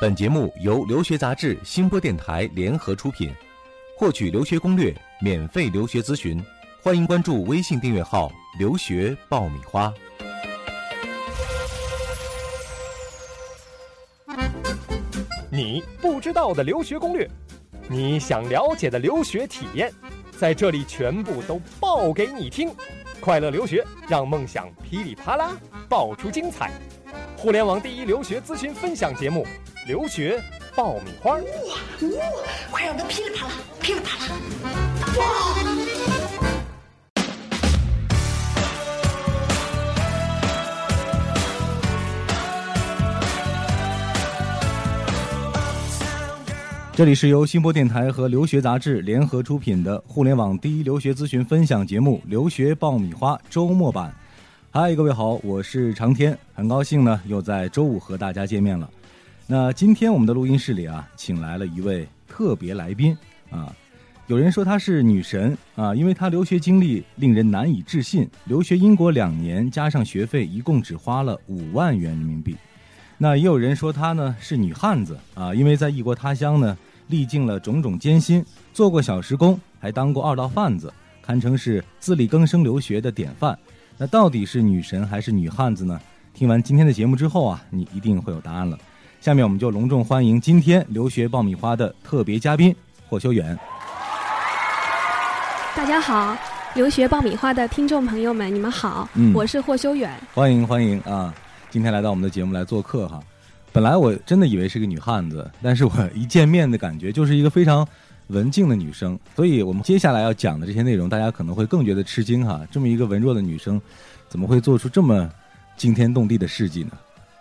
本节目由留学杂志、新播电台联合出品。获取留学攻略、免费留学咨询，欢迎关注微信订阅号“留学爆米花”。你不知道的留学攻略，你想了解的留学体验，在这里全部都报给你听。快乐留学，让梦想噼里啪啦爆出精彩。互联网第一留学咨询分享节目《留学爆米花》。哇哇，快让它噼里啪啦，噼里啪啦！哇！这里是由新播电台和留学杂志联合出品的互联网第一留学咨询分享节目《留学爆米花》周末版。嗨，各位好，我是长天，很高兴呢又在周五和大家见面了。那今天我们的录音室里啊，请来了一位特别来宾啊。有人说她是女神啊，因为她留学经历令人难以置信。留学英国两年，加上学费，一共只花了五万元人民币。那也有人说她呢是女汉子啊，因为在异国他乡呢，历尽了种种艰辛，做过小时工，还当过二道贩子，堪称是自力更生留学的典范。那到底是女神还是女汉子呢？听完今天的节目之后啊，你一定会有答案了。下面我们就隆重欢迎今天留学爆米花的特别嘉宾霍修远。大家好，留学爆米花的听众朋友们，你们好，嗯我是霍修远。欢迎欢迎啊！今天来到我们的节目来做客哈。本来我真的以为是个女汉子，但是我一见面的感觉就是一个非常文静的女生，所以我们接下来要讲的这些内容，大家可能会更觉得吃惊哈。这么一个文弱的女生，怎么会做出这么惊天动地的事迹呢？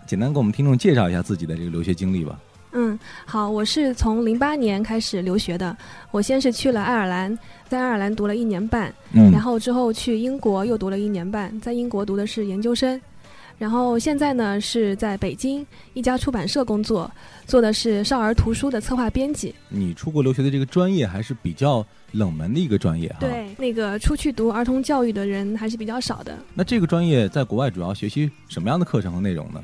简单给我们听众介绍一下自己的这个留学经历吧。嗯，好，我是从零八年开始留学的。我先是去了爱尔兰，在爱尔兰读了一年半，嗯然后之后去英国又读了一年半，在英国读的是研究生。然后现在呢是在北京一家出版社工作，做的是少儿图书的策划编辑。你出国留学的这个专业还是比较冷门的一个专业哈。。对，那个出去读儿童教育的人还是比较少的。那这个专业在国外主要学习什么样的课程和内容呢？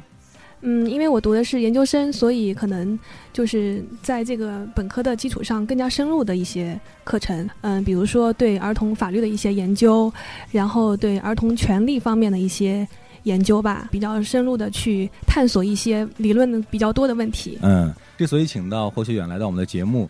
嗯，因为我读的是研究生，所以可能就是在这个本科的基础上更加深入的一些课程。嗯，比如说对儿童法律的一些研究，然后对儿童权利方面的一些研究吧，比较深入的去探索一些理论比较多的问题。嗯，之所以请到霍学远来到我们的节目，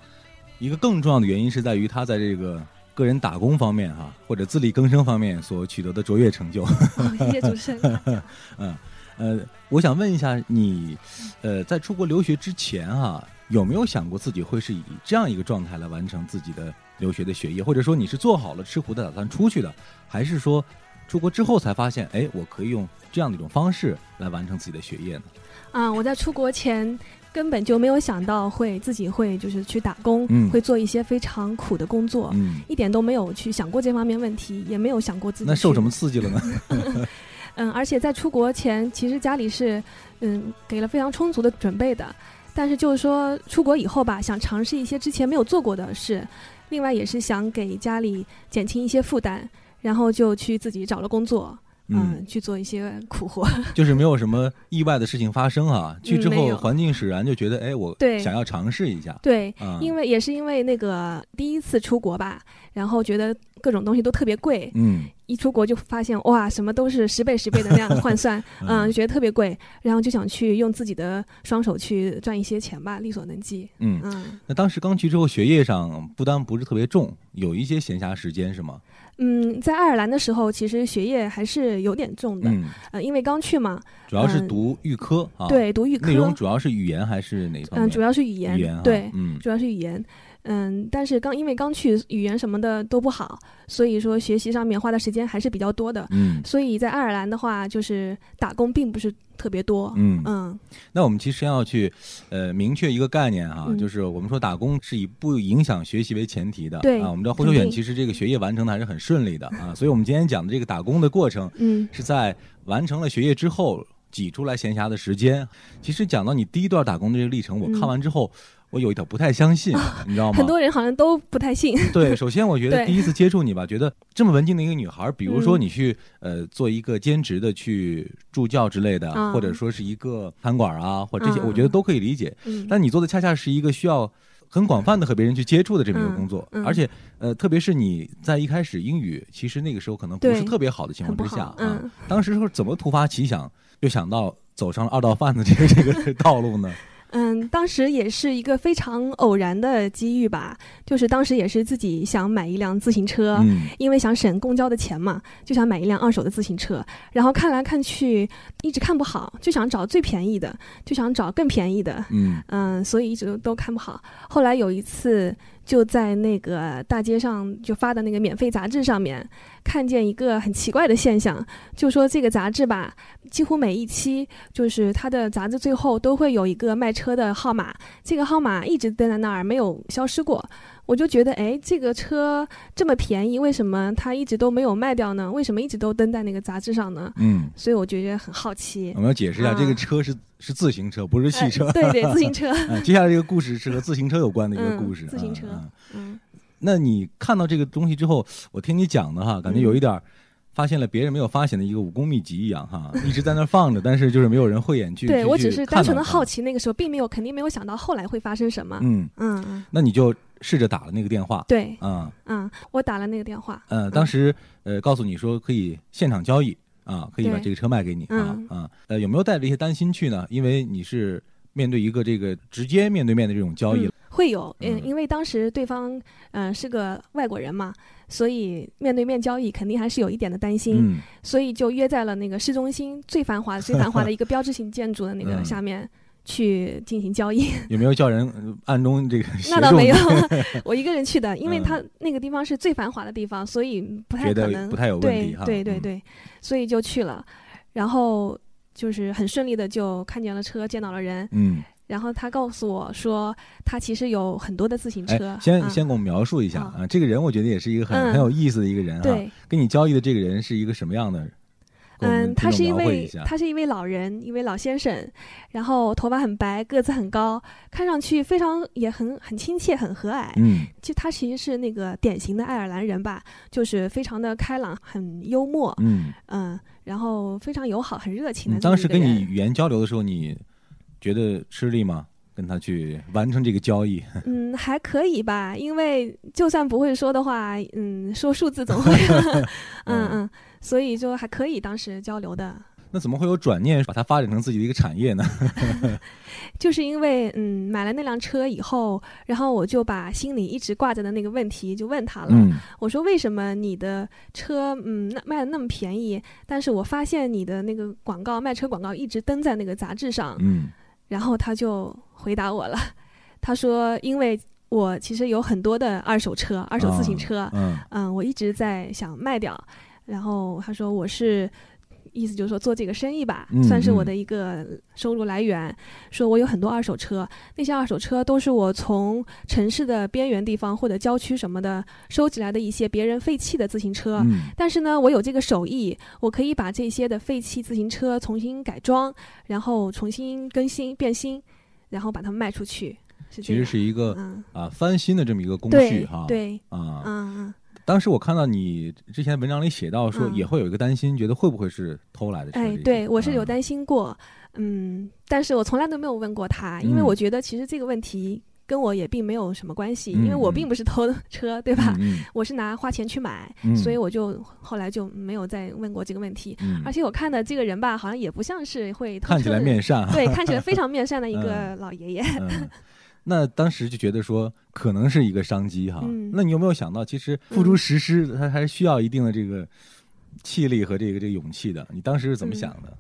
一个更重要的原因是在于他在这个个人打工方面哈，或者自力更生方面所取得的卓越成就。哦谢谢主持人。嗯，呃，我想问一下你，呃，在出国留学之前哈、有没有想过自己会是以这样一个状态来完成自己的留学的学业，或者说你是做好了吃苦的打算出去的，还是说出国之后才发现，哎，我可以用这样的一种方式来完成自己的学业呢？啊，我在出国前根本就没有想到会自己会就是去打工，嗯会做一些非常苦的工作。嗯，一点都没有去想过这方面问题，也没有想过自己那受什么刺激了呢？嗯，而且在出国前，其实家里是嗯给了非常充足的准备的，但是就是说出国以后吧，想尝试一些之前没有做过的事，另外也是想给家里减轻一些负担，然后就去自己找了工作，嗯，去做一些苦活。就是没有什么意外的事情发生啊。去之后环境使然，就觉得哎，我对想要尝试一下。对，啊，因为也是因为那个第一次出国吧，然后觉得各种东西都特别贵，嗯一出国就发现哇，什么都是十倍十倍的那样的换算，嗯，就觉得特别贵，然后就想去用自己的双手去赚一些钱吧，力所能及。嗯。嗯那当时刚去之后，学业上负担不是特别重，有一些闲暇时间是吗？嗯，在爱尔兰的时候，其实学业还是有点重的，嗯，呃，因为刚去嘛，主要是嗯读预科啊。。对，读预科，内容主要是语言还是哪方面？嗯，主要是语言，语言哈对，嗯主要是语言。嗯，但是刚因为刚去，语言什么的都不好，所以说学习上面花的时间还是比较多的。嗯所以在爱尔兰的话，就是打工并不是特别多。嗯。嗯那我们其实要去呃明确一个概念哈，嗯就是我们说打工是以不影响学习为前提的。对啊，我们知道霍修远其实这个学业完成的还是很顺利的啊，所以我们今天讲的这个打工的过程嗯是在完成了学业之后。挤出来闲暇的时间。其实讲到你第一段打工的这个历程，我看完之后。我有一点不太相信，你知道吗？很多人好像都不太信。对，首先我觉得第一次接触你吧，觉得这么文静的一个女孩，比如说你去呃做一个兼职的去助教之类的，或者说是一个餐馆啊，或者这些，我觉得都可以理解。但你做的恰恰是一个需要很广泛的和别人去接触的这么一个工作，而且呃，特别是你在一开始英语其实那个时候可能不是特别好的情况之下啊，当时是怎么突发奇想就想到走上了二道贩子这个这个道路呢？嗯，当时也是一个非常偶然的机遇吧，就是当时也是自己想买一辆自行车，因为想省公交的钱嘛，就想买一辆二手的自行车。然后看来看去，一直看不好，就想找最便宜的，就想找更便宜的。嗯嗯，所以一直都看不好。后来有一次。就在那个大街上就发的那个免费杂志上面，看见一个很奇怪的现象，就说这个杂志吧，几乎每一期就是它的杂志最后都会有一个卖车的号码，这个号码一直登在那儿，没有消失过。我就觉得，哎，这个车这么便宜，为什么它一直都没有卖掉呢？为什么一直都登在那个杂志上呢？嗯，所以我觉得很好奇。我们要解释一下，这个车是是自行车，不是汽车。对对，自行车。接下来这个故事是和自行车有关的一个故事。自行车。嗯。那你看到这个东西之后，我听你讲的哈，感觉有一点。发现了别人没有发现的一个武功秘籍一样哈，一直在那放着，但是就是没有人慧眼去。对我只是单纯的好奇，那个时候并没有肯定没有想到后来会发生什么。嗯嗯嗯。那你就试着打了那个电话。对。嗯嗯，我打了那个电话。嗯，当时呃告诉你说可以现场交易啊，可以把这个车卖给你啊啊。呃，有没有带着一些担心去呢？因为你是面对一个这个直接面对面的这种交易。会有，嗯，因为当时对方嗯是个外国人嘛。所以面对面交易肯定还是有一点的担心，所以就约在了那个市中心最繁华、最繁华的 一个标志性建筑的那个下面去进行交易。有没有叫人 暗中这个？那倒没有，我一个人去的，因为他那个地方是最繁华的地方，所以不太可能，不太有问题对对对对，所以就去了，然后就是很顺利的就看见了车，见到了人。嗯。然后他告诉我说，他其实有很多的自行车。先先给我们描述一下啊，这个人我觉得也是一个很很有意思的一个人哈。跟你交易的这个人是一个什么样的？嗯，他是一位他是一位老人，一位老先生，然后头发很白，个子很高，看上去非常也很很亲切，很和蔼。嗯，就他其实是那个典型的爱尔兰人吧，就是非常的开朗，很幽默。嗯嗯，然后非常友好，很热情的。当时跟你语言交流的时候，你。觉得吃力吗？跟他去完成这个交易？嗯，还可以吧，因为就算不会说的话，嗯，说数字总会。嗯嗯，所以就还可以当时交流的。那怎么会有转念把它发展成自己的一个产业呢？就是因为嗯，买了那辆车以后，然后我就把心里一直挂着的那个问题就问他了。我说：“为什么你的车嗯那卖的那么便宜？但是我发现你的那个广告卖车广告一直登在那个杂志上。”嗯，然后他就回答我了，他说：“因为我其实有很多的二手车，二手自行车，嗯嗯，我一直在想卖掉。然后他说我是。”意思就是说做这个生意吧，算是我的一个收入来源。说我有很多二手车，那些二手车都是我从城市的边缘地方或者郊区什么的收集来的一些别人废弃的自行车。但是呢，我有这个手艺，我可以把这些的废弃自行车重新改装，然后重新更新变新，然后把它们卖出去。其实是一个啊翻新的这么一个工序哈。对啊嗯。当时我看到你之前文章里写到说，也会有一个担心，觉得会不会是偷来的车？哎，对我是有担心过，嗯，但是我从来都没有问过他，因为我觉得其实这个问题跟我也并没有什么关系，因为我并不是偷车，对吧？我是拿花钱去买，所以我就后来就没有再问过这个问题。而且我看的这个人吧，好像也不像是会偷车，看起来面善，对，看起来非常面善的一个老爷爷。那当时就觉得说可能是一个商机哈，那你有没有想到，其实付诸实施，它还是需要一定的这个气力和这个这个勇气的？你当时是怎么想的？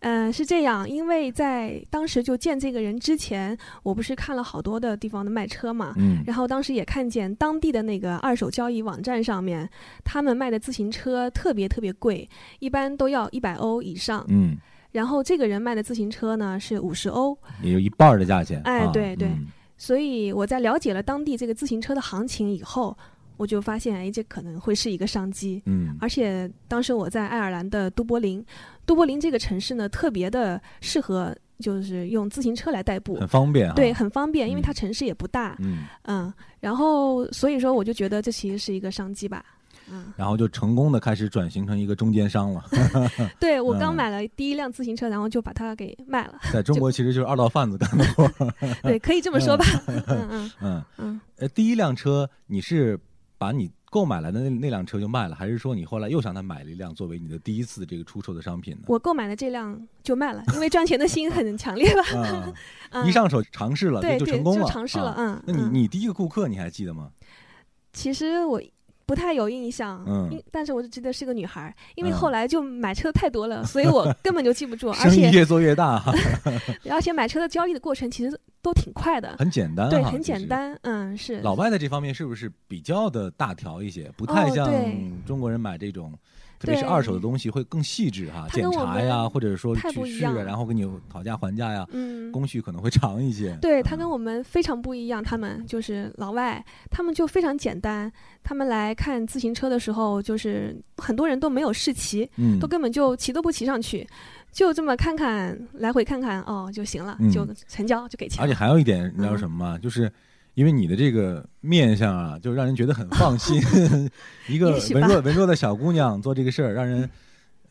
嗯，是这样，因为在当时就见这个人之前，我不是看了好多的地方的卖车嘛，嗯，然后当时也看见当地的那个二手交易网站上面，他们卖的自行车特别特别贵，一般都要一百欧以上，嗯，然后这个人卖的自行车呢是五十欧，也就一半的价钱，哎，对对。所以我在了解了当地这个自行车的行情以后，我就发现，哎，这可能会是一个商机。嗯而且当时我在爱尔兰的都柏林，都柏林这个城市呢，特别的适合就是用自行车来代步很，方便啊。对，很方便，因为嗯它城市也不大，嗯，嗯，然后所以说我就觉得这其实是一个商机吧，嗯，然后就成功的开始转型成一个中间商了，对我刚嗯。买了第一辆自行车，然后就把它给卖了，在中国其实就是二道贩子干的活。对，可以这么说吧，嗯。嗯嗯，嗯，呃，第一辆车你是把你购买来的那那辆车就卖了，还是说你后来又向他买了一辆作为你的第一次这个出售的商品呢？我购买的这辆就卖了，因为赚钱的心很强烈吧，一上手尝试了，对对就成功了，尝试了啊。嗯那你嗯。你第一个顾客你还记得吗？其实我不太有印象，嗯。因但是我就记得是个女孩儿，因为嗯。后来就买车太多了，所以我根本就记不住，而且生意越做越大，哈，而且买车的交易的过程其实都挺快的，很简单，对，很简。单，嗯，是。老外在这方面是不是比较的大条一些，不太哦像中国人买这种，特别是二手的东西会更细致哈，检查呀，或者说去试啊，然后跟你讨价还价呀，嗯。工序可能会长一些。对他嗯跟我们非常不一样，他们就是老外，他们就非常简单。他们来看自行车的时候，就是很多人都没有试骑，嗯都根本就骑都不骑上去，就这么看看，来回看看，哦就行了，嗯就成交就给钱。而且还有一点，你知道嗯什么吗？就是因为你的这个面相啊，就让人觉得很放心。一个文弱文弱的小姑娘做这个事儿，让人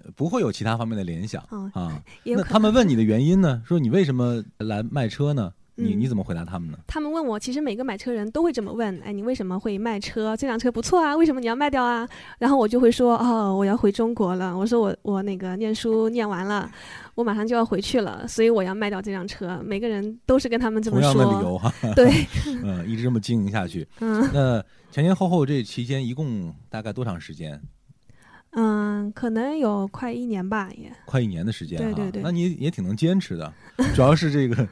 呃不会有其他方面的联想嗯啊。那他们问你的原因呢？说你为什么来卖车呢？你嗯你怎么回答他们呢？他们问我，其实每个买车人都会这么问，哎，你为什么会卖车？这辆车不错啊，为什么你要卖掉啊？然后我就会说，哦，我要回中国了。我说我我那个念书念完了，我马上就要回去了，所以我要卖掉这辆车。每个人都是跟他们这么同样的理，由哈，对，嗯，一直这么经营下去。嗯那前前后后这期间一共大概多长时间？嗯，可能有快一年吧，也快一年的时间哈。对对对那你也挺能坚持的，主要是这个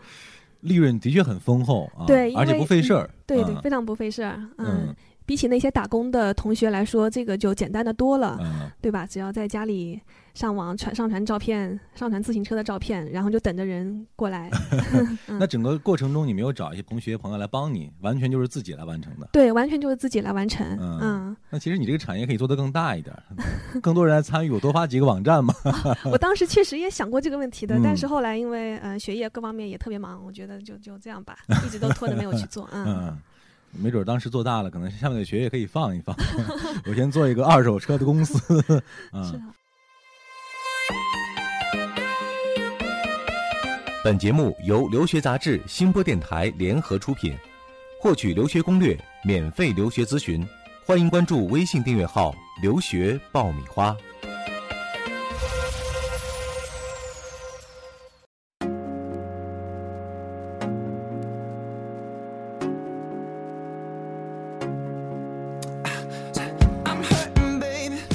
利润的确很丰厚啊，对而且不费事儿。对对，嗯非常不费事儿。嗯，嗯比起那些打工的同学来说，这个就简单的多了。嗯对吧？只要在家里上网传上传照片，上传自行车的照片，然后就等着人过来。嗯那整个过程中，你没有找一些同学朋友来帮你，完全就是自己来完成的。对，完全就是自己来完成。嗯嗯，那其实你这个产业可以做得更大一点儿，更多人来参与，我多发几个网站嘛。我当时确实也想过这个问题的，嗯但是后来因为呃学业各方面也特别忙，我觉得就就这样吧，一直都拖着没有去做。嗯，嗯，没准儿当时做大了，可能下面的学业可以放一放。我先做一个二手车的公司。是本节目由留学杂志、新播电台联合出品。获取留学攻略、免费留学咨询，欢迎关注微信订阅号“留学爆米花”。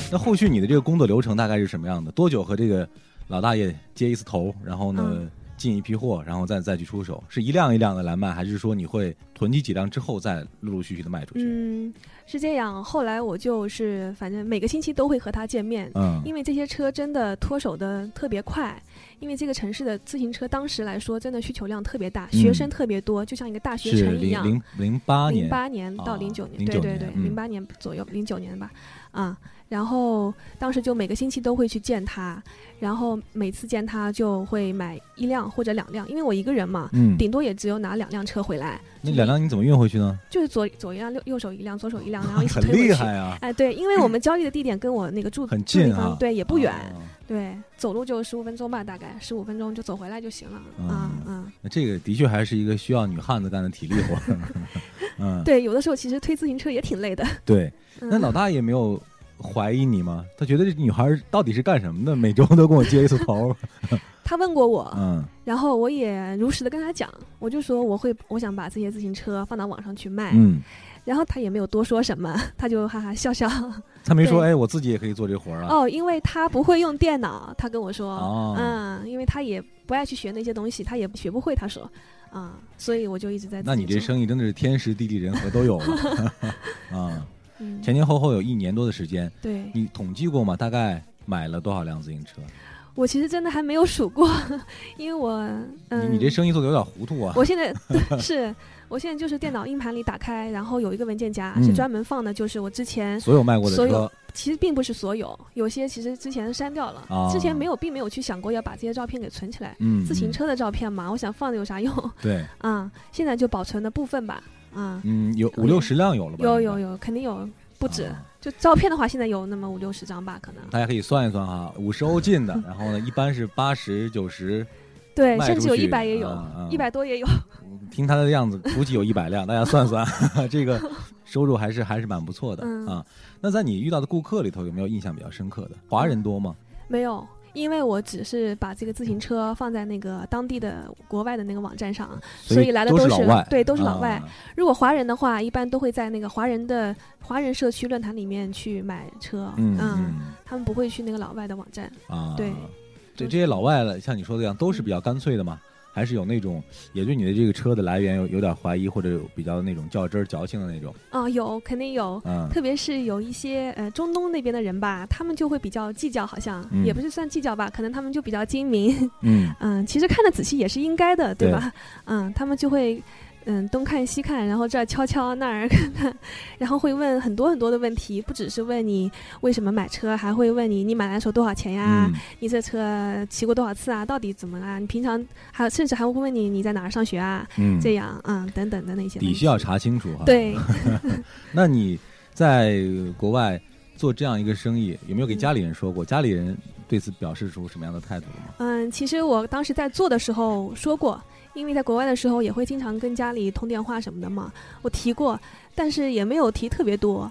那后续你的这个工作流程大概是什么样的？多久和这个老大爷接一次头，然后呢、嗯进一批货，然后再再去出手？是一辆一辆的来卖，还是说你会囤积几辆之后再陆陆续续的卖出去？嗯，是这样。后来我就是反正每个星期都会和他见面，嗯因为这些车真的脱手的特别快，因为这个城市的自行车当时来说真的需求量特别大，嗯学生特别多，就像一个大学城一样。零零零八年零八年到啊零九年，09对对对，零八年左右，零九年吧，啊，然后当时就每个星期都会去见他，然后每次见他就会买一辆或者两辆，因为我一个人嘛，嗯，顶多也只有拿两辆车回来，那两辆你怎么运回去呢？就是左左一辆，右右手一辆，左手一辆，然后一起很 推回去。厉害啊，哎，对，因为我们交易的地点跟我那个住很近啊对也不远，啊对，走路就十五分钟吧，大概十五分钟就走回来就行了。啊嗯嗯，那这个的确还是一个需要女汉子干的体力活。嗯，对，有的时候其实推自行车也挺累的。对。嗯那老大也没有怀疑你吗？他觉得这女孩到底是干什么的？每周都跟我接一次头。他问过我，嗯然后我也如实的跟他讲，我就说我会，我想把这些自行车放到网上去卖。嗯，然后他也没有多说什么，他就哈哈笑笑。他没说对哎，我自己也可以做这活儿啊。哦，因为他不会用电脑，他跟我说，哦嗯，因为他也不爱去学那些东西，他也学不会，他说，啊、所以我就一直在。那你这，生意真的是天时地利人和都有了 啊！嗯，前前后后有一年多的时间，对，你统计过吗？大概买了多少辆自行车？我其实真的还没有数过，因为我嗯，你你这生意做的有点糊涂啊。我现在 是，我现在就是电脑硬盘里打开，然后有一个文件夹嗯。是专门放的，就是我之前所有卖过的车。所有，其实并不是所有，有些其实之前删掉了，啊。之前没有，并没有去想过要把这些照片给存起来。嗯，嗯自行车的照片嘛，我想放着有啥用？对，啊、现在就保存的部分吧，啊、嗯，有五六十辆有了吧？有有有，肯定有不止。啊就照片的话，现在有那么五六十张吧，可能。大家可以算一算哈，五十欧进的，然后呢，一般是八十九十，对，甚至有一百也有一百多也有。听他的样子，估计有一百辆，大家算算，这个收入还是还是蛮不错的、嗯啊。那在你遇到的顾客里头，有没有印象比较深刻的？华人多吗？没有，因为我只是把这个自行车放在那个当地的国外的那个网站上，所以来的都都是对，都是老外。啊如果华人的话，一般都会在那个华人的华人社区论坛里面去买车，嗯嗯他们不会去那个老外的网站。啊，对这这些老外了，像你说的一样，都是比较干脆的嘛？还是有那种也对你的这个车的来源有有点怀疑，或者有比较那种较真儿矫情的那种？啊、有肯定有。嗯特别是有一些呃中东那边的人吧，他们就会比较计较，好像、嗯也不是算计较吧，可能他们就比较精明，嗯 嗯，其实看得仔细也是应该的，对对吧？嗯，他们就会嗯东看西看，然后这儿敲敲那儿看看，然后会问很多很多的问题，不只是问你为什么买车，还会问你你买来的时候多少钱呀？嗯你这车骑过多少次啊？到底怎么啊？你平常还甚至还会问你你在哪儿上学啊？嗯，这样嗯等等的那些问题底细要查清楚哈。，对，那你在国外做这样一个生意，有没有给家里人说过？家里人对此表示出什么样的态度了吗？嗯，其实我当时在做的时候说过，因为在国外的时候也会经常跟家里通电话什么的嘛，我提过，但是也没有提特别多。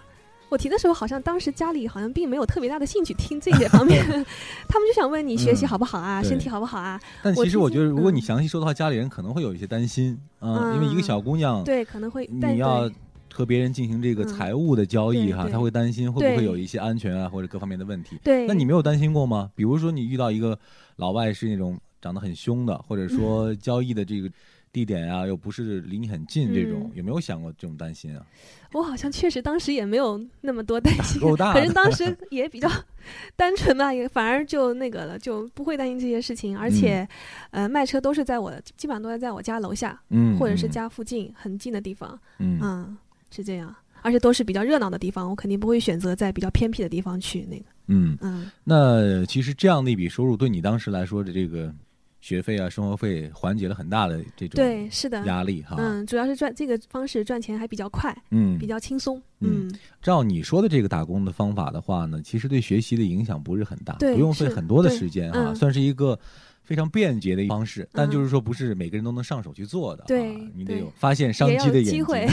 我提的时候，好像当时家里好像并没有特别大的兴趣听这些方面，他们就想问你学习好不好啊，嗯身体好不好啊？但其实我觉得，如果嗯你详细说的话，家里人可能会有一些担心啊，嗯因为一个小姑娘，对，可能会，你要和别人进行这个嗯财务的交易哈，对对他会担心会不会有一些安全啊或者各方面的问题。对，那你没有担心过吗？比如说你遇到一个老外是那种长得很凶的，或者嗯。说交易的这个地点啊又不是离你很近这种嗯，有没有想过这种担心啊？我好像确实当时也没有那么多担心，可能当时也比较 单纯吧，也反而就那个了，就不会担心这些事情。而且，呃，卖车都是在我基本上都是在我家楼下，嗯，或者是嗯。家附近很近的地方，嗯。嗯，是这样。而且都是比较热闹的地方，我肯定不会选择在比较偏僻的地方去那个，嗯，嗯，那其实这样的一笔收入对你当时来说的这个学费啊、生活费缓解了很大的这种对，是的，压力哈。嗯，主要是赚这个方式赚钱还比较快，嗯比较轻松，嗯嗯，照你说的这个打工的方法的话呢，其实对学习的影响不是很大，对不用费很多的时间啊，嗯算是一个非常便捷的方式。但嗯就是说，不是每个人都能上手去做的、啊，对对你得有发现商机的眼睛。机会，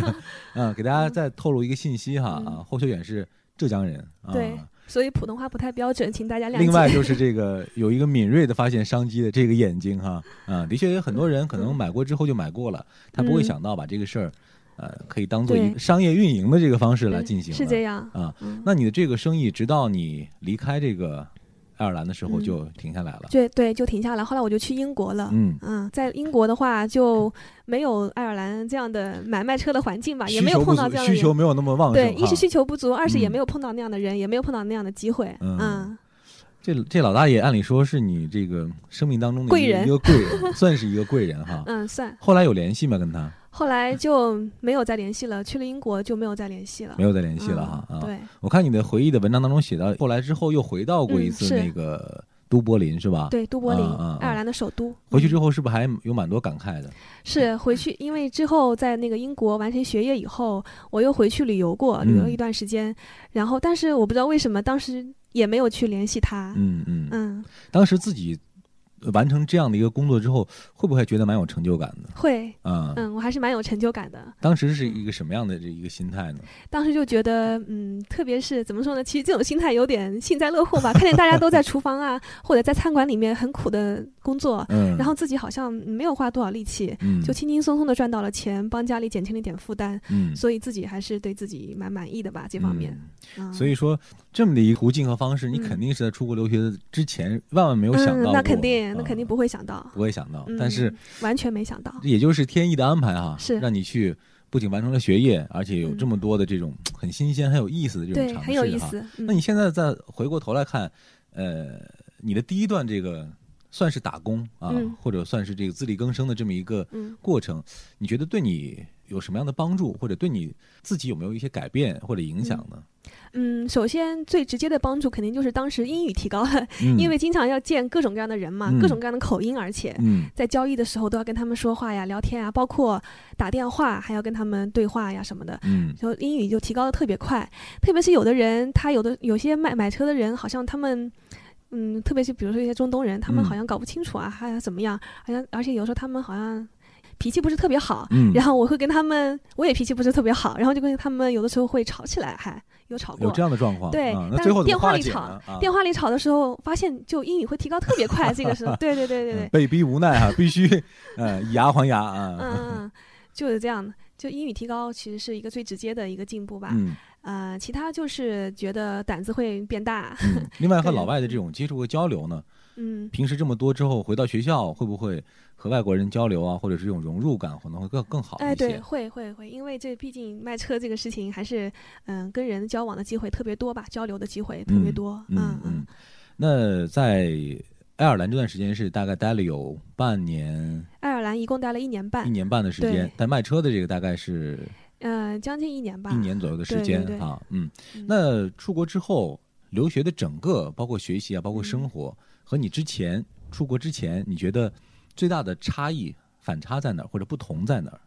嗯，给大家 再透露一个信息哈、嗯啊，霍秀远是浙江人啊。对所以普通话不太标准，请大家谅解。另外就是这个有一个敏锐的发现商机的这个眼睛哈啊，的确有很多人可能买过之后就买过了，他不会嗯想到把这个事儿呃可以当做一个商业运营的这个方式来进行了。是这样，啊。嗯，那你的这个生意，直到你离开这个爱尔兰的时候嗯就停下来了。对对，就停下来。后来我就去英国了。嗯，嗯，在英国的话就没有爱尔兰这样的买卖车的环境吧，也没有碰到这样的。需求没有那么旺盛对，一是需求不足，二是也嗯没有碰到那样的人，也没有碰到那样的机会。嗯嗯，这这老大爷，按理说是你这个生命当中的一个贵人一个贵人，算是一个贵人哈。嗯，算。后来有联系吗？跟他后来就没有再联系了，去了英国就没有再联系了。没有再联系了哈啊。嗯对，我看你的回忆的文章当中写到，后来之后又回到过一次那个都柏林是吧？。对，都柏林，爱尔兰的首都。回去之嗯后是不是还有蛮多感慨的？是回去，因为之后在那个英国完成学业以后，我又回去旅游过，旅游一段时间。然后，但是我不知道为什么当时也没有去联系他。嗯嗯。嗯，当时自己完成这样的一个工作之后，会不会觉得蛮有成就感的？会，啊、嗯，我还是蛮有成就感的。当时是一个什么样的这一个心态呢？当时就觉得，嗯，特别是怎么说呢？其实这种心态有点幸灾乐祸吧。看见大家都在厨房啊，或者在餐馆里面很苦的工作，嗯，然后自己好像没有花多少力气，嗯，就轻轻松松的赚到了钱，帮家里减轻了一点负担，嗯，所以自己还是对自己蛮满意的吧。这方面，嗯嗯、所以说这么的一个途径和方式，你嗯肯定是在出国留学之前万万没有想到嗯，那肯定，那啊肯定不会想到。不会想到，嗯但是完全没想到。也就是天意的安排哈，是让你去不仅完成了学业，而且有嗯这么多的这种很新鲜、很有意思的这种对，尝试，很有意。思。嗯、那你现在再回过头来看，呃，你的第一段这个算是打工啊，嗯或者算是这个自力更生的这么一个嗯过程，你觉得对你有什么样的帮助，或者对你自己有没有一些改变或者影响呢？嗯，首先最直接的帮助肯定就是当时英语提高了，嗯因为经常要见各种各样的人嘛，嗯各种各样的口音，而且。嗯在交易的时候都要跟他们说话呀、聊天啊，包括打电话还要跟他们对话呀什么的，嗯就英语就提高的特别快。特别是有的人，他有的有些买买车的人，好像他们，嗯，特别是比如说一些中东人，他们嗯好像搞不清楚啊，还怎么样，好像而且有时候他们好像脾气不是特别好，嗯，然后我会跟他们，我也脾气不是特别好，然后就跟他们有的时候会吵起来，还有吵过有这。样的状况，对啊，但最后怎么电话里吵电话里吵的时候，发现就英语会提高特别快，这个时候，对对对对对嗯，被逼无奈哈，必须呃以牙还牙啊，嗯嗯嗯，就是这样的。就英语提高其实是一个最直接的一个进步吧。嗯呃，其他就是觉得胆子会变大。嗯。另外和老外的这种接触和交流呢，嗯平时这么多之后回到学校，会不会和外国人交流啊，或者是这种融入感可能会更更好哎，一对，些？会会会，因为这毕竟卖车这个事情还是嗯、跟人交往的机会特别多吧，交流的机会特别嗯多。嗯嗯。那在爱尔兰这段时间是大概待了有半年、爱尔兰一共待了一年半一，年半的时间，但卖车的这个大概是呃，将近一年吧。一年左右的时对对对间啊。嗯，嗯那出国之后留学的整个包括学习啊，包括生嗯活，和你之前出国之前，你觉得最大的差异、反差在哪儿，或者不同在哪儿？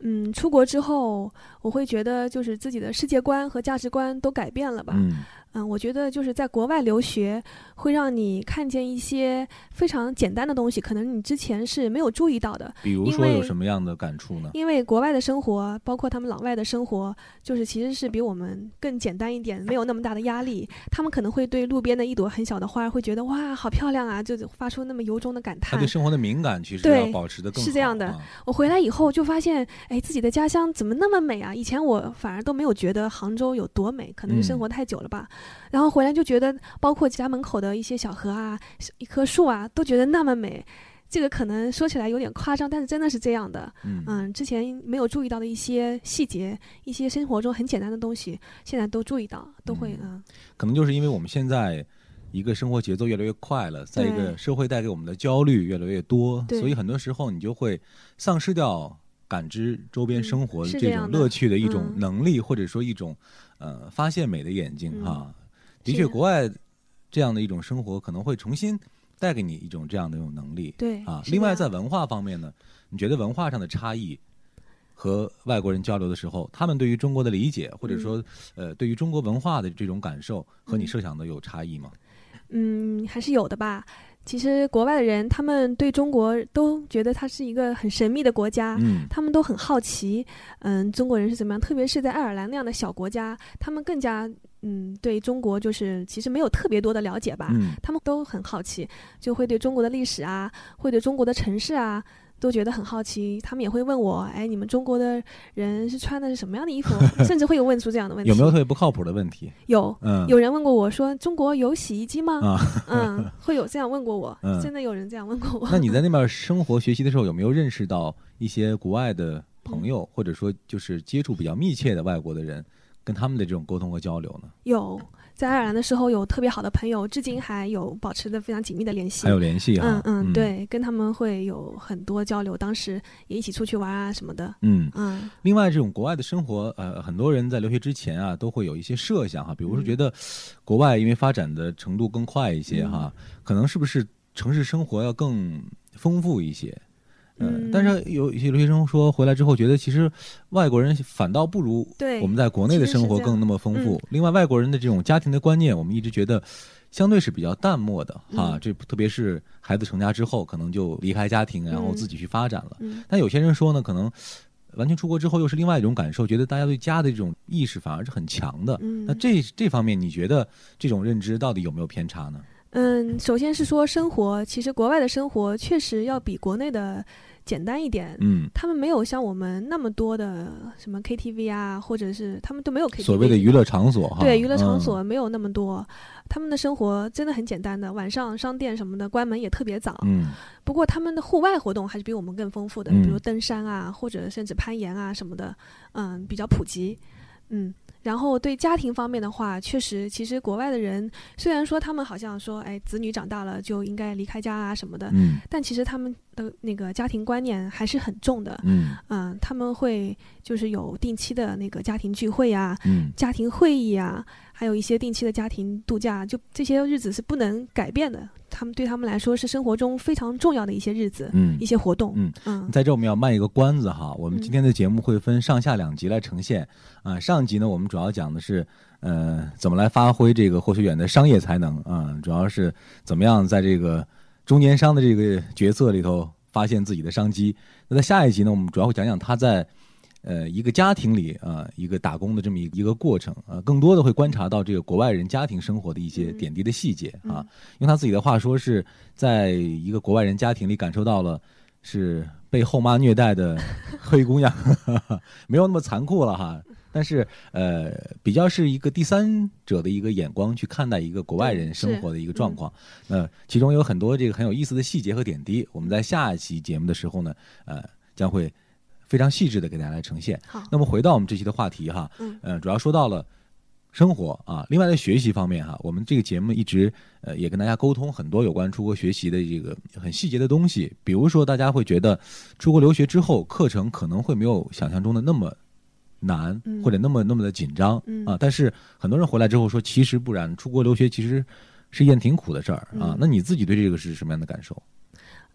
嗯，出国之后，我会觉得就是自己的世界观和价值观都改变了吧。嗯嗯，我觉得就是在国外留学，会让你看见一些非常简单的东西，可能你之前是没有注意到的。比如说有什么样的感触呢？因为国外的生活，包括他们老外的生活，就是其实是比我们更简单一点，没有那么大的压力。他们可能会对路边的一朵很小的花，会觉得哇，好漂亮啊，就发出那么由衷的感叹他对。生活的敏感其实对要保持的更是这样的啊我回来以后就发现，哎，自己的家乡怎么那么美啊？以前我反而都没有觉得杭州有多美，可能是生嗯活太久了吧。然后回来就觉得，包括家门口的一些小河啊，一棵树啊，都觉得那么美。这个可能说起来有点夸张，但是真的是这样的。嗯。嗯，之前没有注意到的一些细节，一些生活中很简单的东西，现在都注意到，都会嗯。可能就是因为我们现在一个生活节奏越来越快了，在一个社会带给我们的焦虑越来越多，所以很多时候你就会丧失掉感知周边嗯生活这种是这样的。乐趣的一种嗯。能力，或者说一种呃发现美的眼睛嗯哈。的确，国外这样的一种生活可能会重新带给你一种这样的一种能力对啊。另外，在文化方面呢，你觉得文化上的差异？和外国人交流的时候，他们对于中国的理解，或者说，呃，对于中国文化的这种感受，和你嗯设想的有差异吗？嗯，还是有的吧。其实国外的人，他们对中国都觉得它是一个很神秘的国家，嗯他们都很好奇，嗯，中国人是怎么样？特别是在爱尔兰那样的小国家，他们更加嗯对中国就是其实没有特别多的了解吧，嗯他们都很好奇，就会对中国的历史啊，会对中国的城市啊。都觉得很好奇，他们也会问我，哎，你们中国的人是穿的是什么样的衣服？甚至会有问出这样的问题。有没有特别不靠谱的问题？有嗯，有人问过我说，中国有洗衣机吗？啊。嗯，会有这样问过我，嗯真的有人这样问过我。那你在那边 生活学习的时候，有没有认识到一些国外的朋友，或者说就是接触比较密切的外国的人，跟他们的这种沟通和交流呢？有在爱尔兰的时候有特别好的朋友，至今还有保持的非常紧密的联系。还有联系哈嗯？嗯，，对，跟他们会有很多交流，当时也一起出去玩啊什么的。嗯。嗯另外，这种国外的生活，呃，很多人在留学之前啊，都会有一些设想哈，比如说嗯觉得国外因为发展的程度更快一些哈，可能是不是城市生活要更丰富一些？呃嗯但是有一些留学生说回来之后，觉得其实外国人反倒不如我们在国内的生活更那么丰富。嗯另外，外国人的这种家庭的观念，我们一直觉得相对是比较淡漠的哈。嗯这特别是孩子成家之后，可能就离开家庭，然后嗯自己去发展了。嗯但有些人说呢，可能完全出国之后又是另外一种感受，觉得大家对家的这种意识反而是很强的。嗯那这这方面，你觉得这种认知到底有没有偏差呢？嗯，首先是说生活，其实国外的生活确实要比国内的简单一点。嗯，他们没有像我们那么多的什么 KTV 啊，或者是他们都没有 KTV。所谓的娱乐场所哈，对娱乐场嗯所没有那么多，他们的生活真的很简单的，晚上商店什么的关门也特别早。嗯不过他们的户外活动还是比我们更丰富的，嗯比如登山啊，或者甚至攀岩啊什么的，嗯，比较普及，嗯。然后对家庭方面的话，确实，其实国外的人虽然说他们好像说，哎，子女长大了就应该离开家啊什么的，嗯但其实他们的那个家庭观念还是很重的。嗯嗯，他们会就是有定期的那个家庭聚会呀、嗯家庭会议啊，还有一些定期的家庭度假，就这些日子是不能改变的。他们对他们来说是生活中非常重要的一些日子，嗯一些活动。嗯嗯在这我们要卖一个关子哈，我们今天的节目会分上下两集来呈现。啊、上集呢，我们主要讲的是，呃，怎么来发挥这个霍学远的商业才能啊、主要是怎么样在这个中间商的这个角色里头发现自己的商机。那在下一集呢，我们主要会讲讲他在。呃，一个家庭里啊、一个打工的这么一一个过程啊、更多的会观察到这个国外人家庭生活的一些嗯点滴的细节啊。嗯用他自己的话说，是在一个国外人家庭里感受到了是被后妈虐待的灰姑娘，没有那么残酷了哈。但是呃，比较是一个第三者的一个眼光去看待一个国外人生活的一个状况。那其中有很多这个很有意思的细节和点滴，我们在下一期节目的时候呢，呃，将会非常细致的给大家来呈现。好，那么回到我们这期的话题哈，嗯呃，主要说到了生活啊，另外在学习方面哈，我们这个节目一直呃也跟大家沟通很多有关出国学习的这个很细节的东西，比如说大家会觉得出国留学之后课程可能会没有想象中的那么难，嗯或者那么那么的紧张、嗯啊，但是很多人回来之后说，其实不然，出国留学其实是一件挺苦的事儿啊。嗯那你自己对这个是什么样的感受？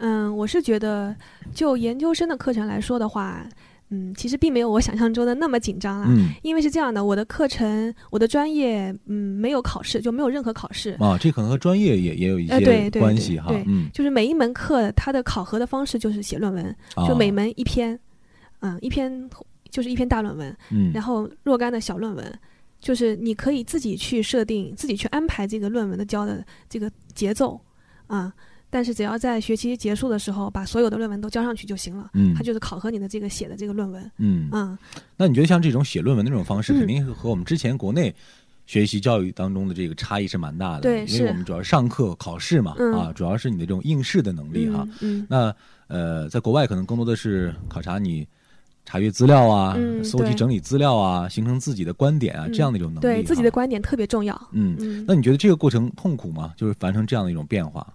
嗯，我是觉得，就研究生的课程来说的话，嗯，其实并没有我想象中的那么紧张啦。嗯。因为是这样的，我的课程，我的专业，嗯，没有考试，就没有任何考试，啊，这可能和专业也也有一些呃对对对关系哈对，嗯，就是每一门课它的考核的方式就是写论文，就啊每门一篇，嗯，一篇就是一篇大论文，嗯，然后若干的小论文，就是你可以自己去设定，自己去安排这个论文的交的这个节奏，啊、但是只要在学期结束的时候把所有的论文都交上去就行了，嗯它就是考核你的这个写的这个论文，嗯嗯，那你觉得像这种写论文的这种方式，嗯肯定是和我们之前国内学习教育当中的这个差异是蛮大的。对因为我们主要上课考试嘛，嗯啊，主要是你的这种应试的能力哈。嗯嗯那呃，在国外可能更多的是考察你查阅资料啊，嗯搜集整理资料啊，形成自己的观点啊，嗯这样的一种能力。对自己的观点特别重要，嗯。嗯，那你觉得这个过程痛苦吗？就是完成这样的一种变化？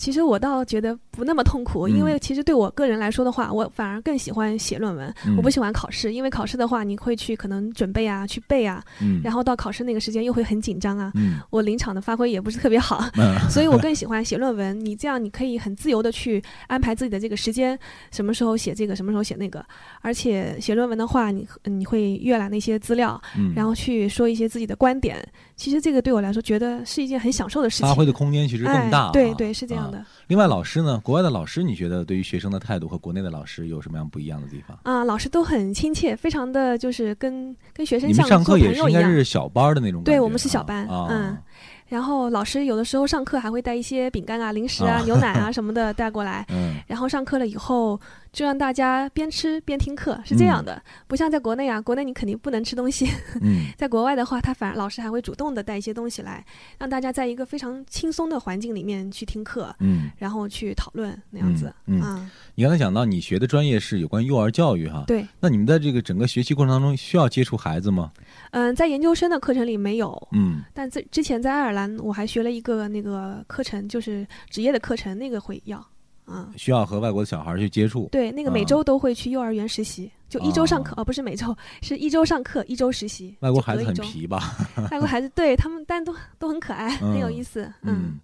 其实我倒觉得不那么痛苦，嗯因为其实对我个人来说的话，我反而更喜欢写论文，嗯我不喜欢考试，因为考试的话你会去可能准备啊，去背啊，嗯，然后到考试那个时间又会很紧张啊，嗯我临场的发挥也不是特别好，嗯 所以我更喜欢写论文。你这样你可以很自由的去安排自己的这个时间，什么时候写这个，什么时候写那个。而且写论文的话，你你会阅览那些资料，嗯，然后去说一些自己的观点。其实这个对我来说，觉得是一件很享受的事情。发挥的空间其实更大、啊哎。对对，是这样另外，老师呢？国外的老师，你觉得对于学生的态度和国内的老师有什么样不一样的地方？啊，老师都很亲切，非常的就是跟跟学生上课也是。应该是小班的那种？对我们是小班啊嗯然后老师有的时候上课还会带一些饼干啊、零食啊、啊牛奶啊什么的 带过来。嗯然后上课了以后，就让大家边吃边听课，是这样的，不像在国内啊，国内你肯定不能吃东西，嗯 在国外的话，他反而老师还会主动的带一些东西来，让大家在一个非常轻松的环境里面去听课，嗯，然后去讨论那样子。嗯你刚才讲到你学的专业是有关幼儿教育哈，对，那你们在这个整个学习过程当中需要接触孩子吗？嗯，在研究生的课程里没有，嗯但在之前在爱尔兰我还学了一个那个课程，就是职业的课程，那个会要。啊，需要和外国的小孩去接触。对，那个每啊周都会去幼儿园实习，就一周上课，哦，不是每周，是一周上课，一周实习。外国孩子很皮吧？外国孩子对他们，但都都很可爱，很有嗯意思。嗯，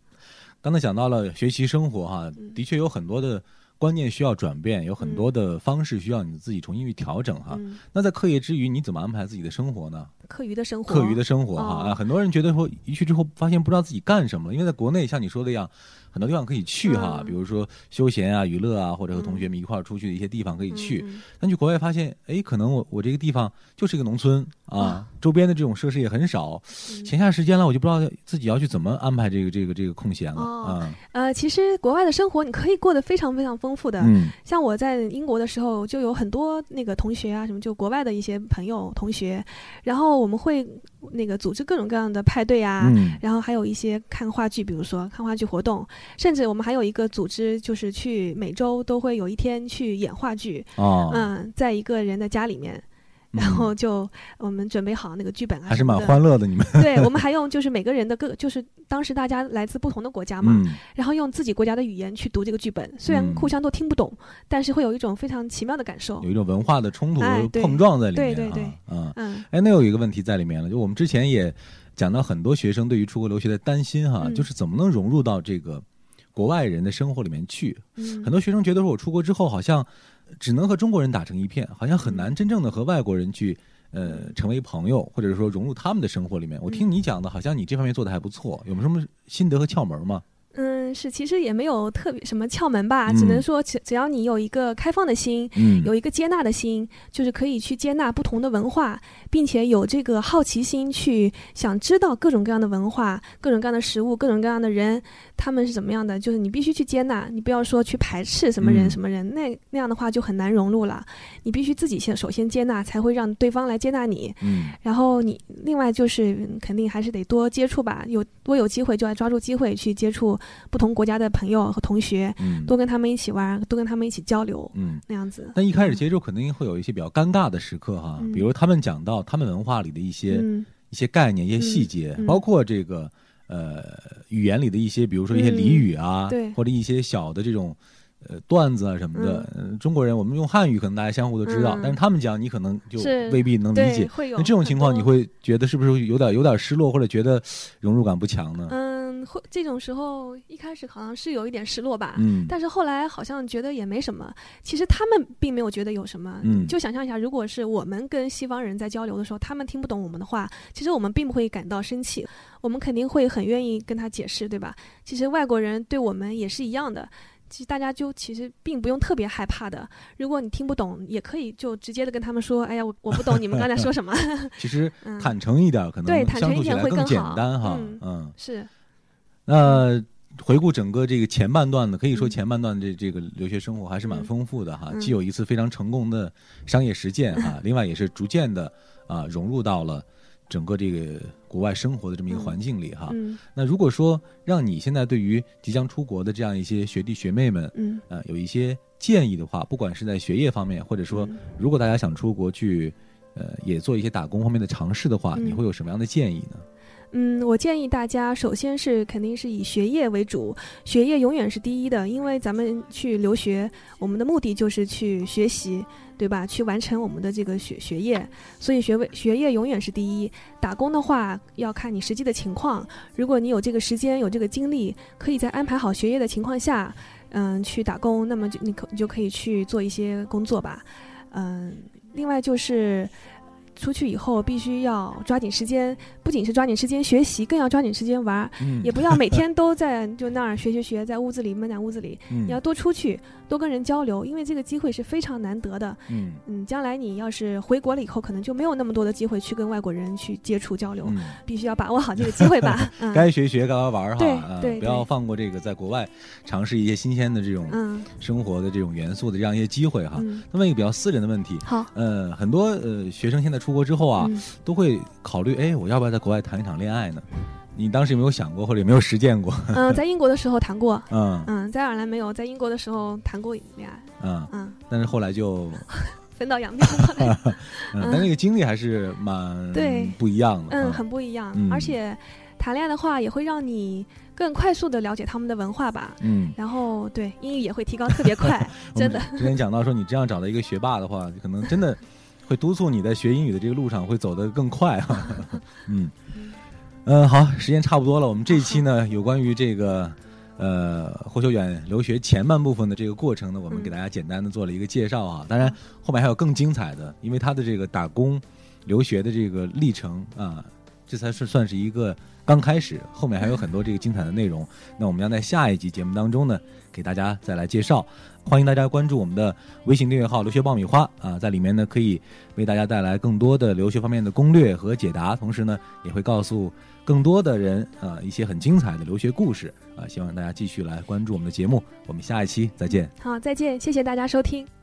刚才讲到了学习生活哈，嗯的确有很多的观念需要转变，有很多的方式需要你自己重新去调整哈。嗯，那在课业之余，你怎么安排自己的生活呢？课余的生活，课余的生活哈、哦。啊，很多人觉得说一去之后发现不知道自己干什么了，因为在国内像你说的一样，很多地方可以去哈，嗯。比如说休闲啊、娱乐啊，或者和同学们一块儿出去的一些地方可以去。嗯但去国外发现，哎，可能我我这个地方就是一个农村啊，周边的这种设施也很少，嗯。闲下时间了，我就不知道自己要去怎么安排这个这个这个空闲了哦。啊。呃，其实国外的生活你可以过得非常非常丰富的。嗯。像我在英国的时候，就有很多那个同学啊，什么就国外的一些朋友同学，然后我们会那个组织各种各样的派对啊，嗯然后还有一些看话剧，比如说看话剧活动，甚至我们还有一个组织，就是去每周都会有一天去演话剧，哦，嗯，在一个人的家里面。然后就我们准备好那个剧本啊，还是蛮欢。乐的。你们 对，我们还用就是每个人的各，就是当时大家来自不同的国家嘛，嗯然后用自己国家的语言去读这个剧本，虽然嗯互相都听不懂，但是会有一种非常奇妙的感受有。一种文化的冲突哎碰撞在里面、啊。对对对嗯，嗯哎，那有一个问题在里面了，就我们之前也讲到很多学生对于出国留学的担心哈，嗯就是怎么能融入到这个国外人的生活里面去。嗯，很多学生觉得说，我出国之后好像只能和中国人打成一片，好像很难真正的和外国人去。呃，成为朋友，或者说融入他们的生活里面。我听你讲的，好像你这方面做的还不错，有没有什么心得和窍门吗？嗯，是，其实也没有特别什么窍门吧，嗯只能说只只要你有一个开放的心，嗯，有一个接纳的心，就是可以去接纳不同的文化，并且有这个好奇心去想知道各种各样的文化、各种各样的食物、各种各样的人，他们是怎么样的。就是你必须去接纳，你不要说去排斥什么人、嗯什么人，那那样的话就很难融入了。你必须自己先首先接纳，才会让对方来接纳你。嗯然后你另外就是嗯肯定还是得多接触吧，有多有机会就要抓住机会去接触不同国家的朋友和同学，嗯多跟他们一起玩，多跟他们一起交流，嗯。那样子。但一开始接触肯定会有一些比较尴尬的时刻哈，嗯比如他们讲到他们文化里的一些、嗯一些概念、一些细节，嗯包括这个呃语言里的一些，比如说一些嗯俚语啊，对或者一些小的这种呃段子啊什么的。呃中国人我们用汉语可能大家相互都知道，嗯但是他们讲你可能就未必能理，解。那这种情况，你会觉得是不是有点有点失落，或者觉得融入感不强呢？嗯，会这种时候一开始好像是有一点失落吧，嗯，但是后来好像觉得也没什么。其实他们并没有觉得有什么。嗯就想象一下，如果是我们跟西方人在交流的时候，他们听不懂我们的话，其实我们并不会感到生气，我们肯定会很愿意跟他解释，对吧？其实外国人对我们也是一样的。其实大家就其实并不用特别害怕的。如果你听不懂，也可以就直接的跟他们说：“哎呀，我我不懂你们刚才说什么。其实嗯坦诚一点，可能对坦诚一点会更简好单哈。嗯嗯”是，那回顾整个这个前半段呢，可以说嗯。前半段这这个留学生活还是蛮嗯。丰富的哈，嗯。既有一次非常成功的商业实践哈，另外也是逐渐的啊融入到了整个这个国外生活的这么一个嗯。环境里哈。嗯。那如果说让你现在对于即将出国的这样一些学弟学妹们，嗯，呃，有一些建议的话，不管是在学业方面，或者说嗯。如果大家想出国去，呃，也做一些打工方面的尝试的话，嗯。你会有什么样的建议呢？嗯，我建议大家首先是肯定是以学业为主，学业永远是第一的，因为咱们去留学，我们的目的就是去学习，对吧？去完成我们的这个学学业，所以学位学业永远是第一。打工的话要看你实际的情况，如果你有这个时间有这个精力，可以在安排好学业的情况下，嗯，去打工，那么就你可你就可以去做一些工作吧，嗯，另外就是。出去以后必须要抓紧时间，不仅是抓紧时间学习，更要抓紧时间玩儿，嗯。也不要每天都在就那儿学学学，在屋子里闷在屋子里。嗯。你要多出去，多跟人交流，因为这个机会是非常难得的。嗯。嗯，将来你要是回国了以后，可能就没有那么多的机会去跟外国人去接触交流，嗯，必须要把握好这个机会吧。嗯，该学学，该玩玩哈，对不要放过这个在国外尝试一些新鲜的这种嗯。生活的这种元素的这样一些机会哈。嗯，那么一个比较私人的问题，好，呃，很多呃学生现在出国之后啊，嗯都会考虑，哎，我要不要在国外谈一场恋爱呢？你当时有没有想过，或者有没有实践过？嗯，在英国的时候谈过，嗯嗯，在爱尔兰没有，在英国的时候谈过恋爱，嗯，嗯，但是后来就，分道扬镳了。嗯，但那个经历还是蛮对不一样的，嗯，啊很不一样，嗯而且谈恋爱的话，也会让你更快速的了解他们的文化吧。嗯。然后对英语也会提高特别快，真的。之前讲到说，你这样找到一个学霸的话，可能真的会督促你在学英语的这个路上会走得更快啊。嗯，嗯，好，时间差不多了。我们这一期呢，有关于这个呃霍修远留学前半部分的这个过程呢，我们嗯给大家简单的做了一个介绍啊。当然，后面还有更精彩的，因为他的这个打工留学的这个历程啊，这才是算是一个刚开始，后面还有很多这个精彩的内容。那我们将在下一集节目当中呢，给大家再来介绍。欢迎大家关注我们的微信订阅号“留学爆米花”啊，在里面呢可以为大家带来更多的留学方面的攻略和解答，同时呢也会告诉更多的人啊一些很精彩的留学故事啊，希望大家继续来关注我们的节目，我们下一期再见。好，再见，谢谢大家收听。